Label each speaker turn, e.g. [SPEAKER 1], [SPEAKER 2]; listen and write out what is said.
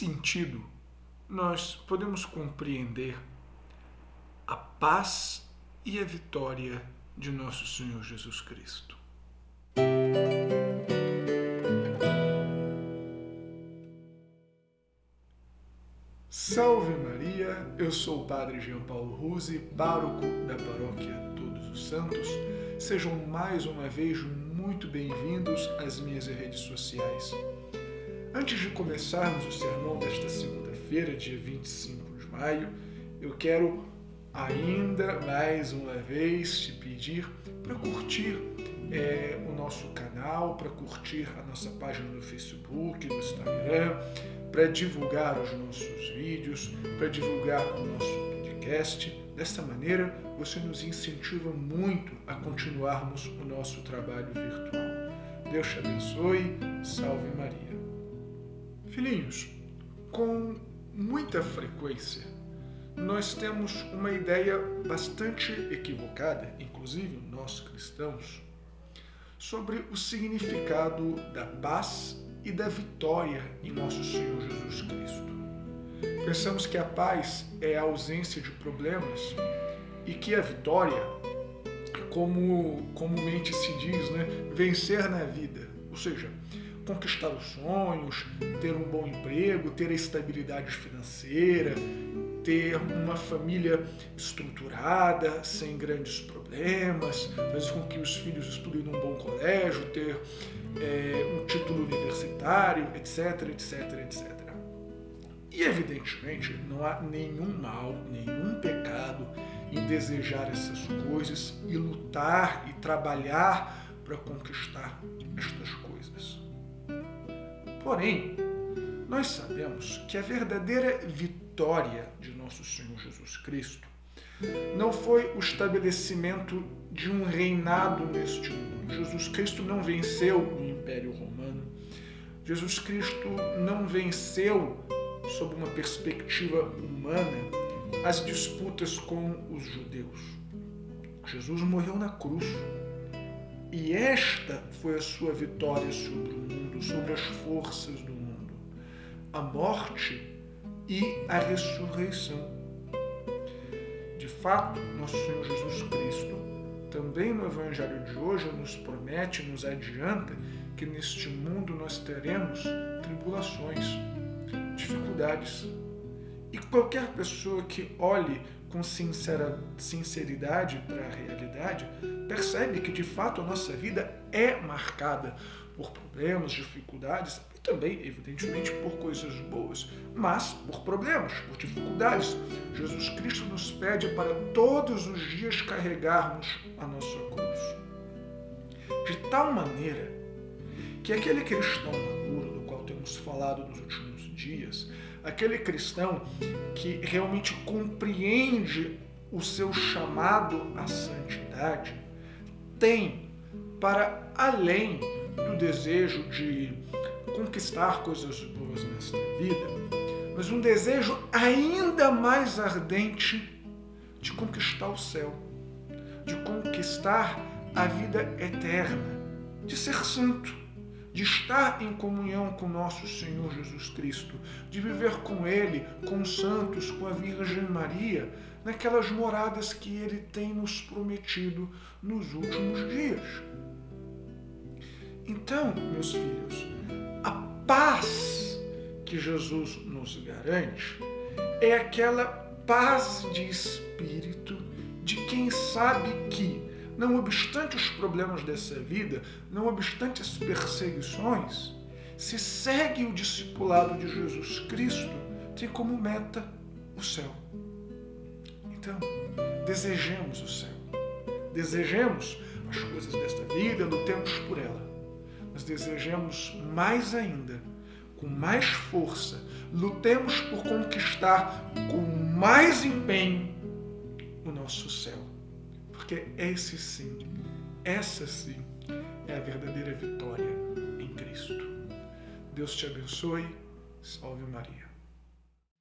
[SPEAKER 1] sentido, nós podemos compreender a paz e a vitória de nosso Senhor Jesus Cristo. Salve Maria, eu sou o Padre Jean Paulo Ruse, pároco da Paróquia Todos os Santos. Sejam mais uma vez muito bem-vindos às minhas redes sociais. Antes de começarmos o sermão desta segunda-feira, dia 25 de maio, eu quero ainda mais uma vez te pedir para curtir é, o nosso canal, para curtir a nossa página no Facebook, no Instagram, para divulgar os nossos vídeos, para divulgar o nosso podcast. Desta maneira, você nos incentiva muito a continuarmos o nosso trabalho virtual. Deus te abençoe. Salve Maria. Filhinhos, com muita frequência, nós temos uma ideia bastante equivocada, inclusive nós cristãos, sobre o significado da paz e da vitória em nosso Senhor Jesus Cristo. Pensamos que a paz é a ausência de problemas e que a vitória, como comumente se diz, né, vencer na vida, ou seja, conquistar os sonhos, ter um bom emprego, ter a estabilidade financeira, ter uma família estruturada, sem grandes problemas, fazer com que os filhos estudem num bom colégio, ter é, um título universitário, etc, etc, etc. E evidentemente não há nenhum mal, nenhum pecado em desejar essas coisas e lutar e trabalhar para conquistar estas coisas. Porém, nós sabemos que a verdadeira vitória de nosso Senhor Jesus Cristo não foi o estabelecimento de um reinado neste mundo. Jesus Cristo não venceu o Império Romano. Jesus Cristo não venceu, sob uma perspectiva humana, as disputas com os judeus. Jesus morreu na cruz. E esta foi a sua vitória sobre o mundo, sobre as forças do mundo. A morte e a ressurreição fato, nosso Senhor Jesus Cristo, também no Evangelho de hoje, nos promete, nos adianta que neste mundo nós teremos tribulações, dificuldades. E qualquer pessoa que olhe com sincera, sinceridade para a realidade percebe que de fato a nossa vida é marcada por problemas, dificuldades e também, evidentemente, por coisas boas, mas por problemas, por dificuldades. Jesus Cristo nos pede para todos os dias carregarmos a nossa cruz. De tal maneira que aquele cristão maduro, do qual temos falado nos últimos dias, aquele cristão que realmente compreende o seu chamado à santidade, tem para além do desejo de conquistar coisas boas nesta vida, mas um desejo ainda mais ardente de conquistar o céu, de conquistar a vida eterna, de ser santo, de estar em comunhão com nosso Senhor Jesus Cristo, de viver com Ele, com os santos, com a Virgem Maria, naquelas moradas que Ele tem nos prometido nos últimos dias. Então, meus filhos, a paz que Jesus nos garante é aquela paz de espírito de quem sabe que, não obstante os problemas dessa vida, não obstante as perseguições, se segue o discipulado de Jesus Cristo, tem como meta o céu. Então, desejemos o céu. Desejemos as coisas desta vida, lutemos por ela mas desejamos mais ainda, com mais força, lutemos por conquistar com mais empenho o nosso céu. Porque esse sim, essa sim é a verdadeira vitória em Cristo. Deus te abençoe. Salve Maria.